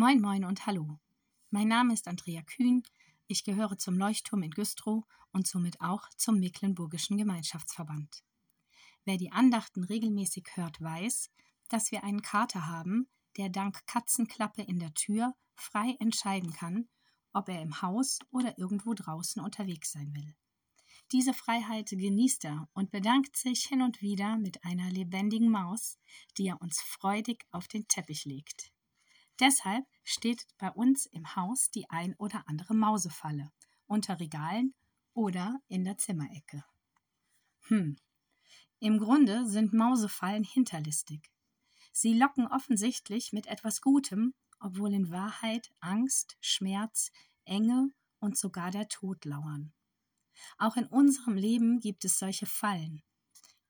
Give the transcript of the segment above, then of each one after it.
Moin, moin und hallo. Mein Name ist Andrea Kühn. Ich gehöre zum Leuchtturm in Güstrow und somit auch zum Mecklenburgischen Gemeinschaftsverband. Wer die Andachten regelmäßig hört, weiß, dass wir einen Kater haben, der dank Katzenklappe in der Tür frei entscheiden kann, ob er im Haus oder irgendwo draußen unterwegs sein will. Diese Freiheit genießt er und bedankt sich hin und wieder mit einer lebendigen Maus, die er uns freudig auf den Teppich legt. Deshalb steht bei uns im Haus die ein oder andere Mausefalle unter Regalen oder in der Zimmerecke. Hm. Im Grunde sind Mausefallen hinterlistig. Sie locken offensichtlich mit etwas Gutem, obwohl in Wahrheit Angst, Schmerz, Enge und sogar der Tod lauern. Auch in unserem Leben gibt es solche Fallen.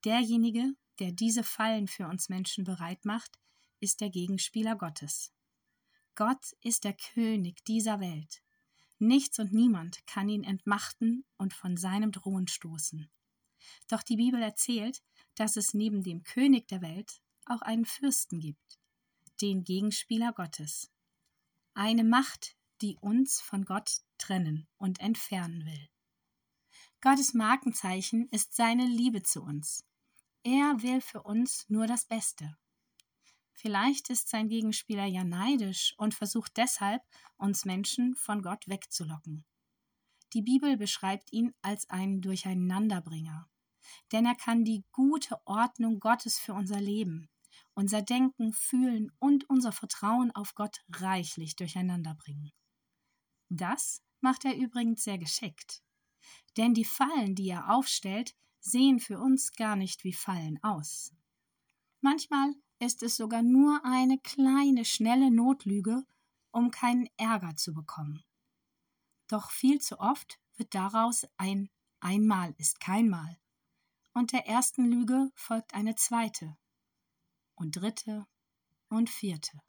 Derjenige, der diese Fallen für uns Menschen bereit macht, ist der Gegenspieler Gottes. Gott ist der König dieser Welt. Nichts und niemand kann ihn entmachten und von seinem Thron stoßen. Doch die Bibel erzählt, dass es neben dem König der Welt auch einen Fürsten gibt, den Gegenspieler Gottes. Eine Macht, die uns von Gott trennen und entfernen will. Gottes Markenzeichen ist seine Liebe zu uns. Er will für uns nur das Beste. Vielleicht ist sein Gegenspieler ja neidisch und versucht deshalb, uns Menschen von Gott wegzulocken. Die Bibel beschreibt ihn als einen Durcheinanderbringer, denn er kann die gute Ordnung Gottes für unser Leben, unser Denken, Fühlen und unser Vertrauen auf Gott reichlich durcheinanderbringen. Das macht er übrigens sehr geschickt denn die Fallen, die er aufstellt, sehen für uns gar nicht wie Fallen aus. Manchmal ist es sogar nur eine kleine, schnelle Notlüge, um keinen Ärger zu bekommen. Doch viel zu oft wird daraus ein Einmal ist kein Mal. Und der ersten Lüge folgt eine zweite und dritte und vierte.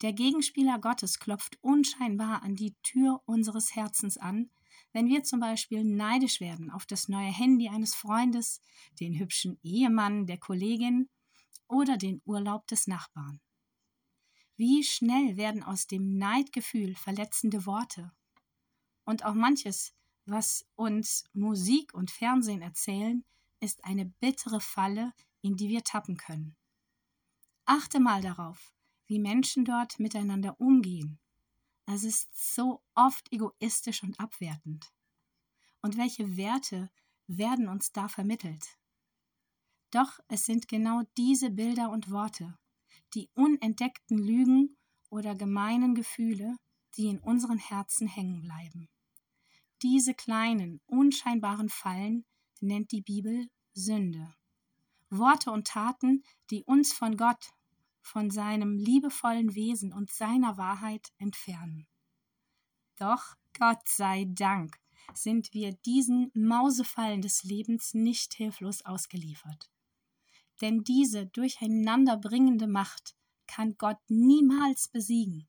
Der Gegenspieler Gottes klopft unscheinbar an die Tür unseres Herzens an, wenn wir zum Beispiel neidisch werden auf das neue Handy eines Freundes, den hübschen Ehemann der Kollegin oder den Urlaub des Nachbarn. Wie schnell werden aus dem Neidgefühl verletzende Worte. Und auch manches, was uns Musik und Fernsehen erzählen, ist eine bittere Falle, in die wir tappen können. Achte mal darauf, wie Menschen dort miteinander umgehen es ist so oft egoistisch und abwertend. Und welche Werte werden uns da vermittelt? Doch es sind genau diese Bilder und Worte, die unentdeckten Lügen oder gemeinen Gefühle, die in unseren Herzen hängen bleiben. Diese kleinen, unscheinbaren Fallen nennt die Bibel Sünde. Worte und Taten, die uns von Gott von seinem liebevollen Wesen und seiner Wahrheit entfernen. Doch Gott sei Dank sind wir diesen Mausefallen des Lebens nicht hilflos ausgeliefert. Denn diese durcheinanderbringende Macht kann Gott niemals besiegen.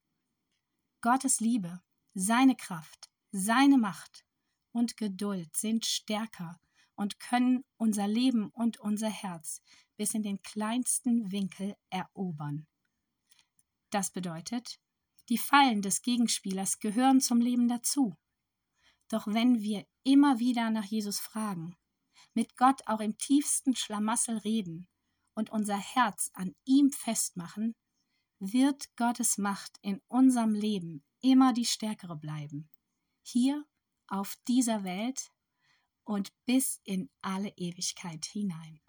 Gottes Liebe, seine Kraft, seine Macht und Geduld sind stärker und können unser Leben und unser Herz bis in den kleinsten Winkel erobern. Das bedeutet, die Fallen des Gegenspielers gehören zum Leben dazu. Doch wenn wir immer wieder nach Jesus fragen, mit Gott auch im tiefsten Schlamassel reden und unser Herz an ihm festmachen, wird Gottes Macht in unserem Leben immer die stärkere bleiben. Hier auf dieser Welt und bis in alle Ewigkeit hinein.